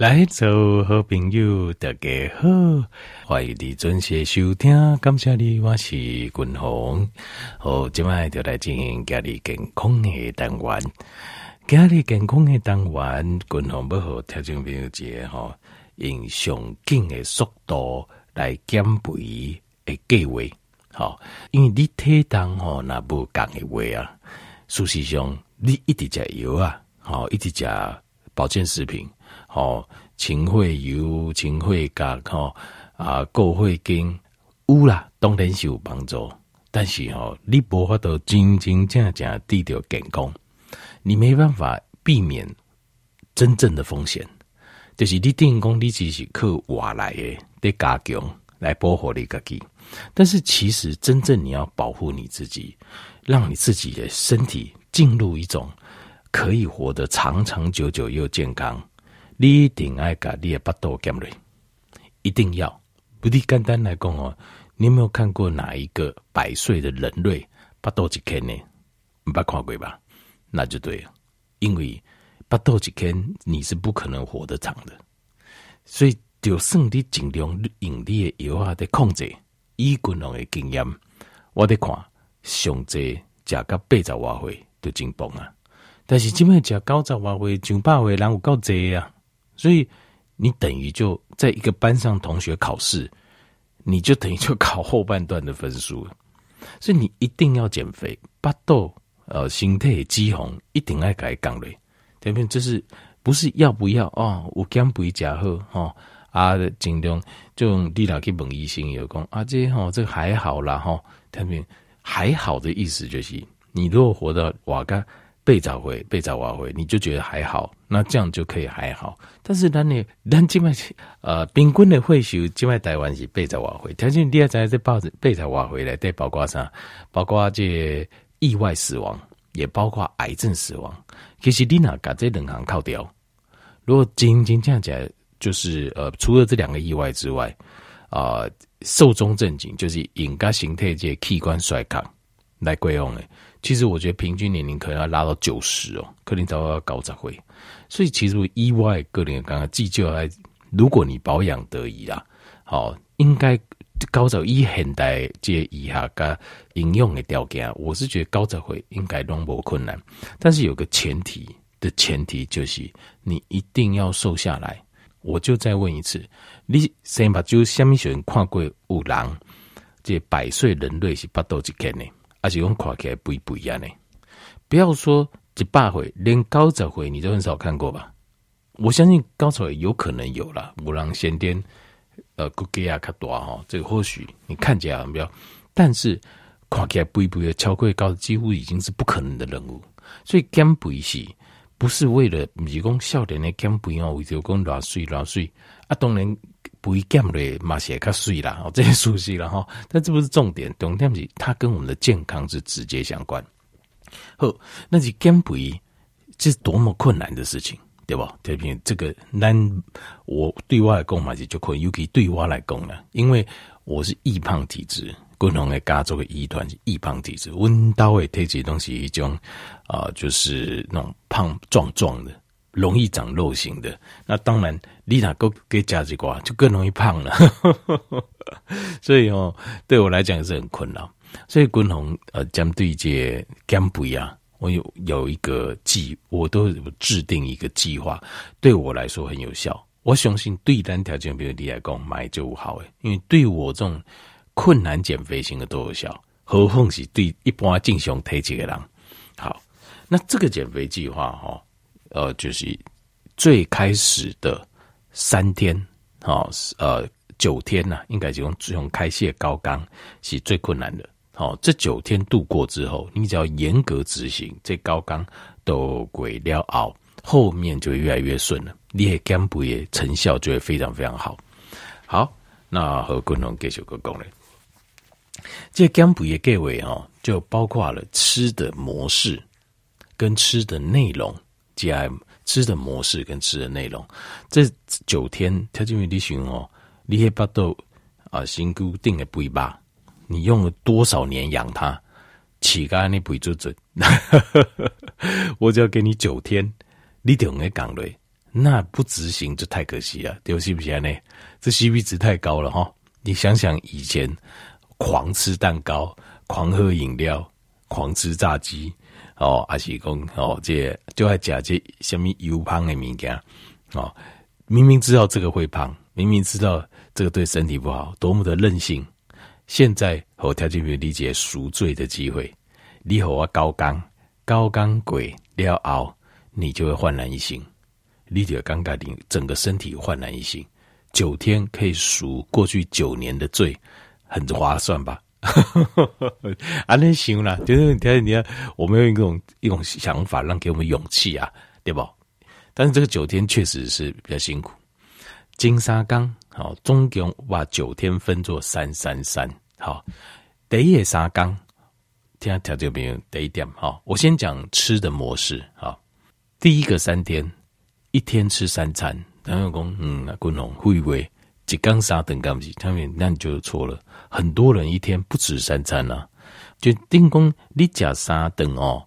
来，做好朋友，大家好，欢迎你准时收听，感谢你，我是君鸿。好，今晚就来进行家里健康的单元，家里健康的单元，君鸿要和听众朋友节吼，用上紧的速度来减肥的计划。好，因为你体重吼那不降的话啊，事实上你一直加油啊，好，一直加保健食品。吼，清血油、清血钾，吼啊，固血筋有啦，当然是有帮助。但是吼，你无法度真真正正得到健康，你没办法避免真正的风险。就是你定功，你只是靠外来的得加强来保护你自己。但是其实真正你要保护你自己，让你自己的身体进入一种可以活得长长久久又健康。你一定爱把你的巴肚减落，一定要。不你简单来讲哦，你有没有看过哪一个百岁的人类巴肚一坑呢？没看过吧？那就对了，因为巴肚一坑你是不可能活得长的。所以就算你尽量用你的药啊在控制，以军人的经验，我得看上济食到八十外岁就真棒啊！但是这么食九十外岁、上百岁人有够济啊！所以你等于就在一个班上同学考试，你就等于就考后半段的分数。所以你一定要减肥，巴肚呃身体肌红一定要改讲嘞。这边就是不是要不要哦？我减肥加好哈啊，尽量就你俩去问医生有讲啊，这哈这还好啦哈。这边还好的意思就是，你如果活到瓦干。被找回，被找挖回，你就觉得还好，那这样就可以还好。但是咱呢，咱今麦呃，平均的岁数，今麦台湾是被找挖回。条件第二，在这报纸被找挖回来，对，包括啥？包括这意外死亡，也包括癌症死亡。其实你哪把这两行扣掉，如果仅仅这样讲，就是呃，除了这两个意外之外，啊、呃，寿终正寝，就是应该形态这器官衰竭来归用诶。其实我觉得平均年龄可能要拉到九十哦，可能都要高才会。所以其实意外个人刚刚急救来，如果你保养得宜啦，好，应该高早以现代这以下个应用的条件，我是觉得高才会应该都不困难。但是有个前提的前提就是你一定要瘦下来。我就再问一次，你先把就下面选人看过有人这百岁人类是巴肚一坑呢？而且用看起来不一不一样呢，不要说一百回，连高十回你都很少看过吧？我相信高十回有可能有了，五郎先天呃骨骼啊卡多哈，这个或许你看起来很标，但是看起来不一不一，超过高几乎已经是不可能的任务。所以减肥是不是为了提供少年的减肥哦？为了讲偌水偌水啊，当然。不会减嘞，马血卡碎啦，哦，这些熟悉了哈。但这不是重点，重点是它跟我们的健康是直接相关。好，那是减肥，这是多么困难的事情，对吧？特别这个难，我对外来讲嘛，就可以尤其对我来讲呢，因为我是易胖体质，共同的家族的遗传是易胖体质，温刀会推这东西一种啊、就是那种胖壮壮的。容易长肉型的，那当然，你哪个给加几瓜就更容易胖了。所以哦，对我来讲是很困扰。所以均衡呃，针对这减肥啊，我有有一个计，我都有制定一个计划，对我来说很有效。我相信对单条件比如你来讲买就好诶，因为对我这种困难减肥型的都有效，何况是对一般正常体质的人。好，那这个减肥计划哈。呃，就是最开始的三天，哦，呃，九天呐、应该就用用开蟹高岗是最困难的。好、哦，这九天度过之后，你只要严格执行，这高岗都鬼了熬，后面就越来越顺了。你的减肥成效就会非常非常好。好，那和共同继续个功能，这减肥的计划哈，就包括了吃的模式跟吃的内容。GI 吃的模式跟吃的内容，这九天，他就为你选哦，你可以把豆啊，新固定的肥吧，你用了多少年养它，乞丐你不会做。准，我只要给你九天，你就用个讲嘞，那不执行就太可惜了，对不起不起呢？这 CP 值太高了哈！你想想以前狂吃蛋糕、狂喝饮料、狂吃炸鸡哦，还是讲哦，这就爱吃这什么油胖的物件哦，明明知道这个会胖，明明知道这个对身体不好，多么的任性！现在和条件没有理解赎罪的机会，你和我高刚高刚鬼了熬，你就会焕然一新，你就尴尬的整个身体焕然一新。九天可以赎过去九年的罪，很划算吧？啊，那行了，就是你看，你看，我们用一种一种想法，让给我们勇气啊，对不？但是这个九天确实是比较辛苦。金沙纲好，总共把九天分作三三三。好，第一沙纲，听下条件没有？第一点，好，我先讲吃的模式。好，第一个三天，一天吃三餐。然后讲，嗯，滚龙会以为一缸三顿干不起，他们那你就错了。很多人一天不止三餐呐、啊，就定讲你吃三顿哦，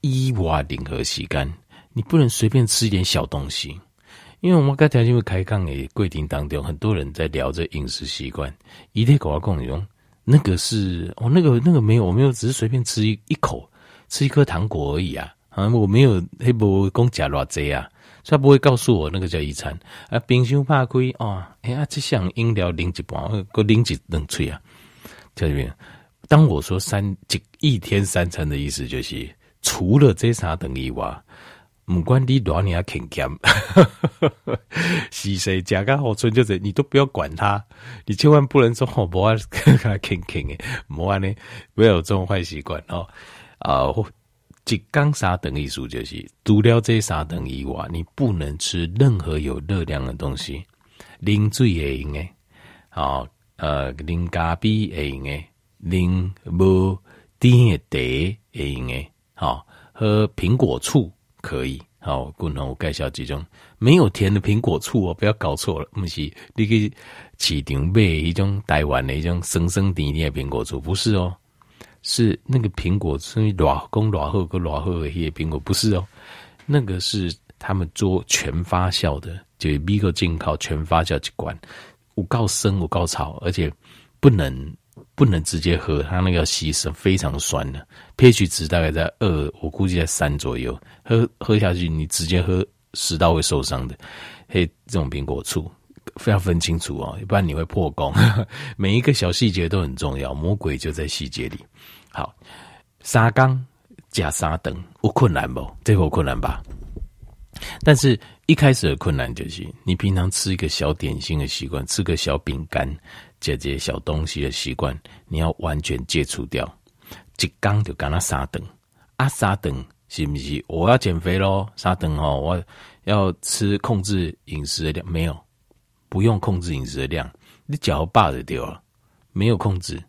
以外任何时间，你不能随便吃一点小东西。因为我们刚才因为开讲诶，规定当中，很多人在聊这饮食习惯，一天给我讲用那个是哦，那个那个没有，我没有，只是随便吃一一口，吃一颗糖果而已啊，啊，我没有黑不讲假偌济啊。所以他不会告诉我那个叫一餐啊，冰箱怕亏哦，哎呀，这项饮料零几包，个零几能吹啊？在这边，当我说三几一天三餐的意思，就是除了这三等以外，不管你多少勤俭，是谁加个好处，就是你都不要管他，你千万不能说哦，不要跟他 勤勤的，不要呢，不要有这种坏习惯哦啊。一缸三顿意思就是，除了这三等以外，你不能吃任何有热量的东西，啉水也用诶，好，呃，啉咖啡也用诶，啉无甜的茶也用诶，好，喝苹果醋可以，好，共同我介绍几种没有甜的苹果醋哦，不要搞错了，不是你去市场买一种台湾的一种酸酸甜甜的苹果醋，不是哦。是那个苹果，是软公软厚跟软厚的一些苹果，不是哦，那个是他们做全发酵的，就是美国进口全发酵机关，有够生，有够草，而且不能不能直接喝，它那个要稀释，非常酸的，pH 值大概在二，我估计在三左右，喝喝下去你直接喝食道会受伤的，嘿，这种苹果醋。非要分清楚哦，不然你会破功。每一个小细节都很重要，魔鬼就在细节里。好，三缸加三顿，有困难不？这个有困难吧？但是一开始的困难就是，你平常吃一个小点心的习惯，吃个小饼干、这些小东西的习惯，你要完全戒除掉。一缸就干那三顿，啊，三顿是不是？我要减肥咯。三顿哦，我要吃控制饮食的量没有。不用控制饮食的量，你脚罢就掉了，没有控制，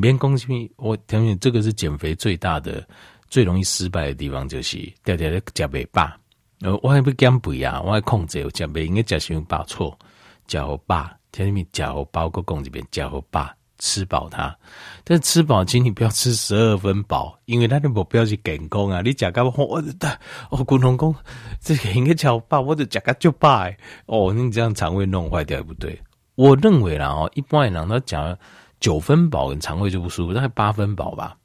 别攻击我。相信这个是减肥最大的、最容易失败的地方，就是掉掉的脚背罢。呃，我还不减肥啊，我还控制，我减肥应该脚先罢错，脚罢，前面脚包括供这边脚罢，吃饱它。但是吃饱，请你不要吃十二分饱，因为它的目标是健康啊。你脚干我我的哦，滚龙宫。这个应该叫饱，我就讲个就爸哦，你这样肠胃弄坏掉也不对。我认为啦哦，一般人讲他讲九分饱，肠胃就不舒服，大概八分饱吧。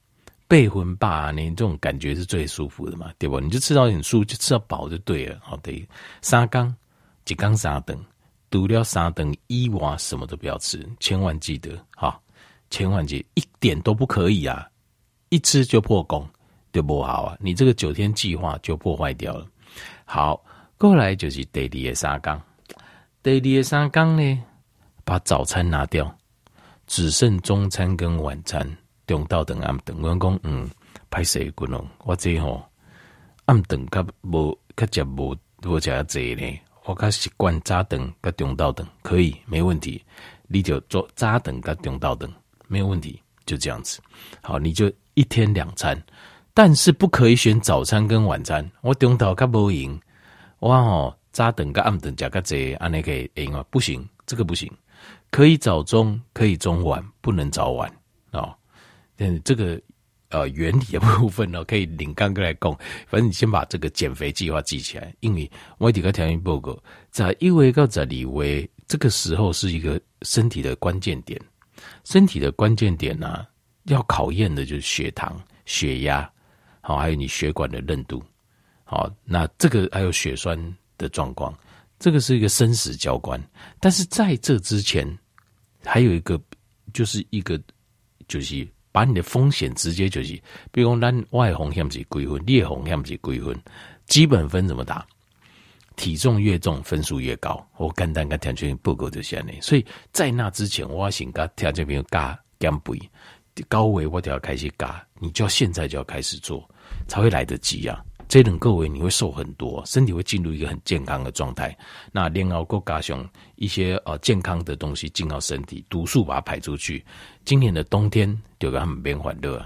八分饱啊，你这种感觉是最舒服的嘛，对不？你就吃到很舒服，就吃到饱就对了。好，对，三缸一缸三顿，除了三顿以外，什么都不要吃，千万记得哈，千万记得一点都不可以啊！一吃就破功，就不好啊！你这个九天计划就破坏掉了。好，过来就是第二个三缸。第二个三缸呢，把早餐拿掉，只剩中餐跟晚餐。中昼等暗等，我讲嗯，歹势滚哦，我这吼暗等较无较食无无食济呢，我较习惯早顿甲中昼顿，可以没问题。你就做早顿甲中昼顿，没有问题，就这样子。好，你就一天两餐。但是不可以选早餐跟晚餐。我中昼较无闲，我吼早顿跟暗顿加个这，安尼可以赢啊？不行，这个不行。可以早中，可以中晚，不能早晚哦。但这个呃原理的部分呢，可以领刚哥来讲。反正你先把这个减肥计划记起来，因为我这个条件报告在一位到在里位，这个时候是一个身体的关键点，身体的关键点呢、要考验的就是血糖、血压，好，还有你血管的韧度，好，那这个还有血栓的状况，这个是一个生死交关。但是在这之前，还有一个。就是一个，就是把你的风险直接就是，比如说咱外红险是归分，烈红险是归分，基本分怎么打？体重越重，分数越高。我简单跟条件报告这些呢，所以在那之前，我要先跟条件边加减肥，高维我就要开始加，你就要现在就要开始做，才会来得及啊。这种各位你会瘦很多，身体会进入一个很健康的状态。那练熬够加上一些呃健康的东西进到身体，毒素把它排出去。今年的冬天就让他们变缓热。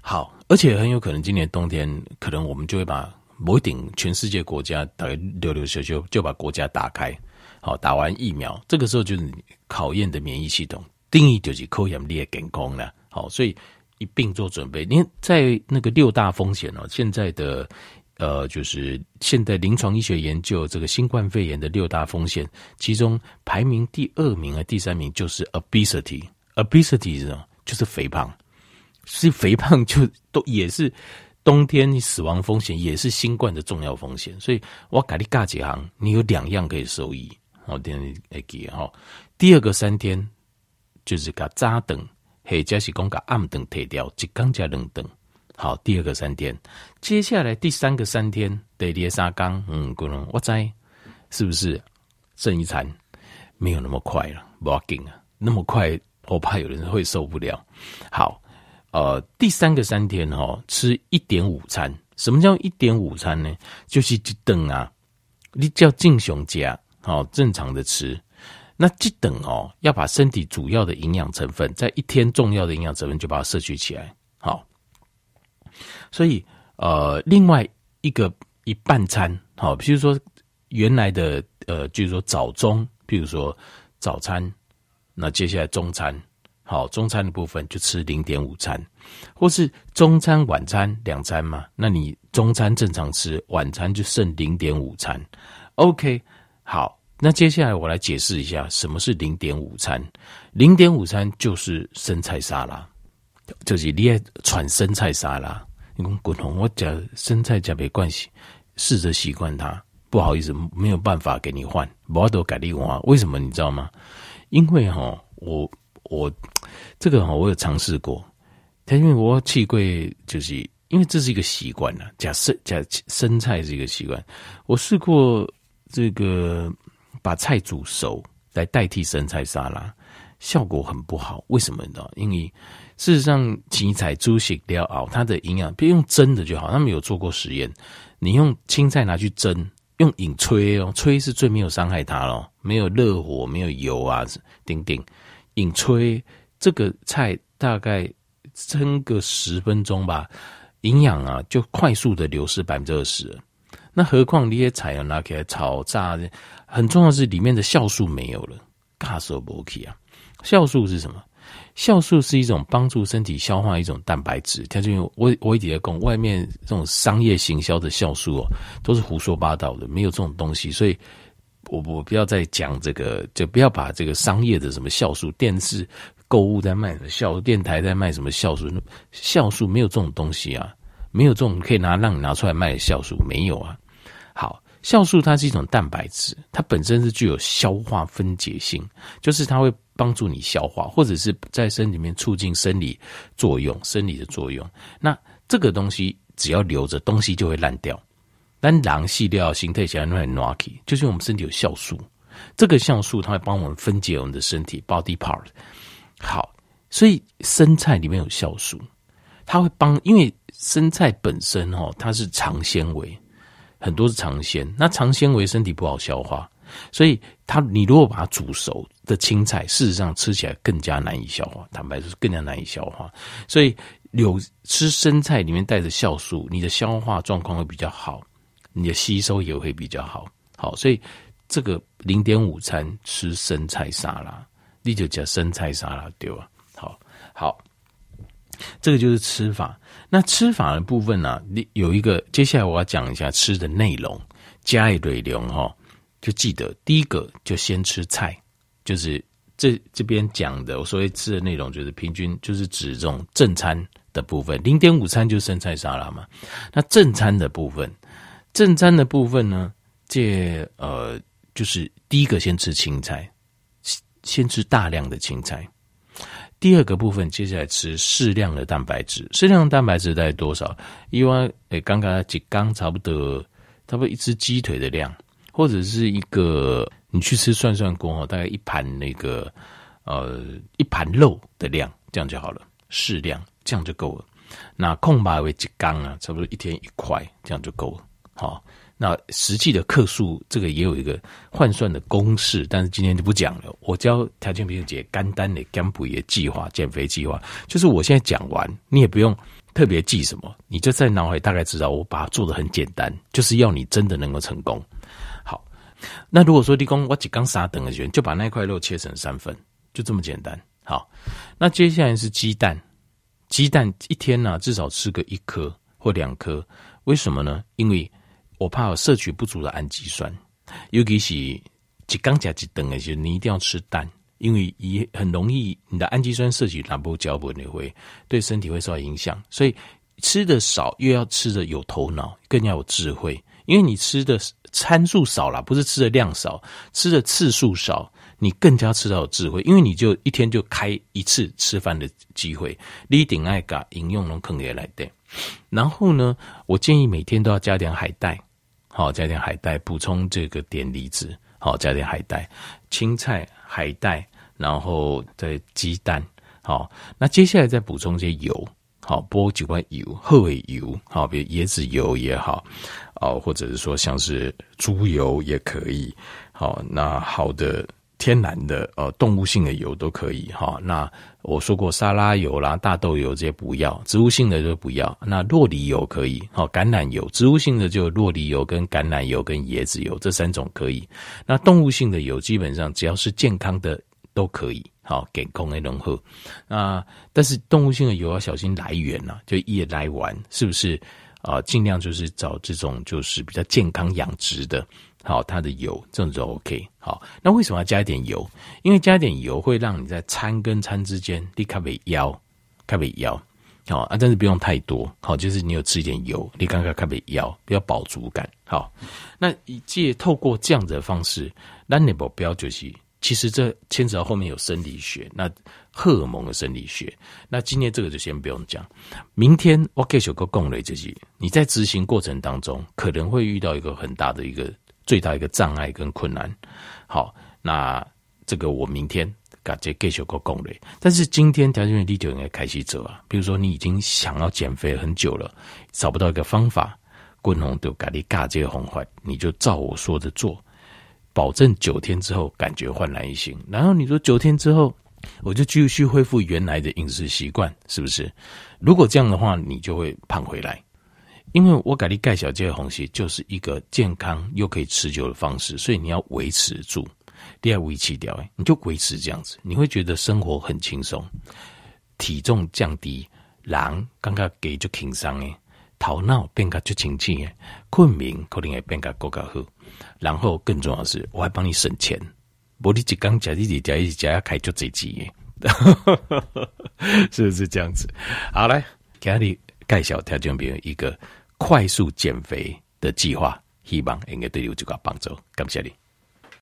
好，而且很有可能今年冬天可能我们就会把某一顶全世界国家大概溜溜修修就把国家打开。好，打完疫苗，这个时候就是考验的免疫系统，定义就是考验你的健康了。好，所以。一并做准备，你在那个六大风险哦，现在的呃，就是现在临床医学研究这个新冠肺炎的六大风险，其中排名第二名和第三名就是 obesity，obesity 是什么？就是肥胖，是肥胖就都也是冬天死亡风险，也是新冠的重要风险。所以我给你尬几行，你有两样可以受益。好，第二第二个三天就是个扎等。或者是讲个暗灯退掉，一缸加两灯。好，第二个三天，接下来第三个三天得列沙缸。嗯，可能我猜是不是剩一餐没有那么快了？不要紧啊，那么快我怕有人会受不了。好，呃，第三个三天哈，吃一点午餐。什么叫一点午餐呢？就是一顿啊，你叫正常加，好，正常的吃。那这等哦，要把身体主要的营养成分，在一天重要的营养成分就把它摄取起来。好，所以呃，另外一个一半餐，好，比如说原来的呃，就是说早中，比如说早餐，那接下来中餐，好，中餐的部分就吃零点五餐，或是中餐晚餐两餐嘛，那你中餐正常吃，晚餐就剩零点五餐。OK，好。那接下来我来解释一下什么是零点午餐。零点午餐就是生菜沙拉，就是你爱传生菜沙拉。你讲滚红，我讲生菜加没关系，试着习惯它。不好意思，没有办法给你换，我都改你换。为什么你知道吗？因为哈，我我这个哈，我有尝试过。它因为我气柜，就是因为这是一个习惯了，加生加生菜是一个习惯。我试过这个。把菜煮熟来代替生菜沙拉，效果很不好。为什么呢？因为事实上，青菜煮熟了熬，它的营养，别用蒸的就好。他们有做过实验，你用青菜拿去蒸，用引吹哦，吹是最没有伤害它咯，没有热火，没有油啊，顶顶引吹这个菜大概蒸个十分钟吧，营养啊就快速的流失百分之二十。那何况你也采用拿起来炒炸的，很重要是里面的酵素没有了，嘎说不 OK 啊？酵素是什么？酵素是一种帮助身体消化一种蛋白质。它就用我我一直在讲，外面这种商业行销的酵素哦，都是胡说八道的，没有这种东西。所以我我不要再讲这个，就不要把这个商业的什么酵素，电视购物在卖的酵素，电台在卖什么酵素，酵素没有这种东西啊，没有这种可以拿让你拿出来卖的酵素，没有啊。好，酵素它是一种蛋白质，它本身是具有消化分解性，就是它会帮助你消化，或者是在身体里面促进生理作用、生理的作用。那这个东西只要留着，东西就会烂掉。但狼细料形态起来很 lucky，就是我们身体有酵素，这个酵素它会帮我们分解我们的身体 body part。好，所以生菜里面有酵素，它会帮，因为生菜本身哦，它是长纤维。很多是长纤，那长纤维身体不好消化，所以它你如果把它煮熟的青菜，事实上吃起来更加难以消化，坦白说更加难以消化。所以有吃生菜里面带着酵素，你的消化状况会比较好，你的吸收也会比较好。好，所以这个零点午餐吃生菜沙拉，你就叫生菜沙拉对吧？好，好，这个就是吃法。那吃法的部分呢、啊，你有一个，接下来我要讲一下吃的内容，加一堆量哈，就记得第一个就先吃菜，就是这这边讲的我所谓吃的内容，就是平均就是指这种正餐的部分，零点五餐就生菜沙拉嘛。那正餐的部分，正餐的部分呢，这呃就是第一个先吃青菜，先吃大量的青菜。第二个部分，接下来吃适量的蛋白质。适量的蛋白质大概多少？因为诶，刚刚几缸差不多，差不多一只鸡腿的量，或者是一个你去吃涮涮锅哦，大概一盘那个呃一盘肉的量，这样就好了。适量，这样就够了。那空白为几缸啊？差不多一天一块，这样就够了。好。那实际的克数，这个也有一个换算的公式，但是今天就不讲了。我教条件比较简简单的减肥的计划，减肥计划就是我现在讲完，你也不用特别记什么，你就在脑海大概知道，我把它做得很简单，就是要你真的能够成功。好，那如果说立功，我只刚杀等的选，就把那块肉切成三份，就这么简单。好，那接下来是鸡蛋，鸡蛋一天呢、至少吃个一颗或两颗，为什么呢？因为我怕我摄取不足的氨基酸，尤其是一刚加一等的时候，你一定要吃蛋，因为也很容易你的氨基酸摄取南部胶本你会对身体会受到影响。所以吃的少，又要吃的有头脑，更要有智慧。因为你吃的参数少了，不是吃的量少，吃的次数少，你更加吃到有智慧。因为你就一天就开一次吃饭的机会，你顶爱把饮用能坑也来的。然后呢，我建议每天都要加点海带。好，加点海带补充这个碘离子。好，加点海带、青菜、海带，然后再鸡蛋。好，那接下来再补充一些油。好，波几罐油，厚尾油。好，比如椰子油也好，哦，或者是说像是猪油也可以。好，那好的。天然的呃动物性的油都可以哈，那我说过沙拉油啦、大豆油这些不要，植物性的就不要。那洛梨油可以，好，橄榄油，植物性的就洛梨油跟橄榄油跟椰子油这三种可以。那动物性的油基本上只要是健康的都可以，好，给空气融合。那但是动物性的油要小心来源呐，就一来玩是不是啊？尽量就是找这种就是比较健康养殖的。好，它的油这种就 OK。好，那为什么要加一点油？因为加一点油会让你在餐跟餐之间立刻被腰，开被腰。好啊，但是不用太多。好，就是你有吃一点油，你刚刚开被腰，比较饱足感。好，那借透过这样子的方式，那你目标就是，其实这牵扯到后面有生理学，那荷尔蒙的生理学。那今天这个就先不用讲。明天我给小哥共雷就是，你在执行过程当中可能会遇到一个很大的一个。最大一个障碍跟困难，好，那这个我明天感觉继续个攻略。但是今天条件你就应该开始走啊。比如说你已经想要减肥很久了，找不到一个方法，滚红都给你嘎这个红坏，你就照我说的做，保证九天之后感觉焕然一新。然后你说九天之后，我就继续恢复原来的饮食习惯，是不是？如果这样的话，你就会胖回来。因为我给你盖小这个东西，就是一个健康又可以持久的方式，所以你要维持住，第二维持掉，你就维持这样子，你会觉得生活很轻松，体重降低，人刚刚给就轻松诶，头脑变得就清醒诶，困眠可能也变得更加好，然后更重要的是，我还帮你省钱，不你一刚加一加一加要开就这几诶，是不是这样子？好来，给你盖小条件，比如一个。快速减肥的计划，希望应该对你有这个帮助。感谢你。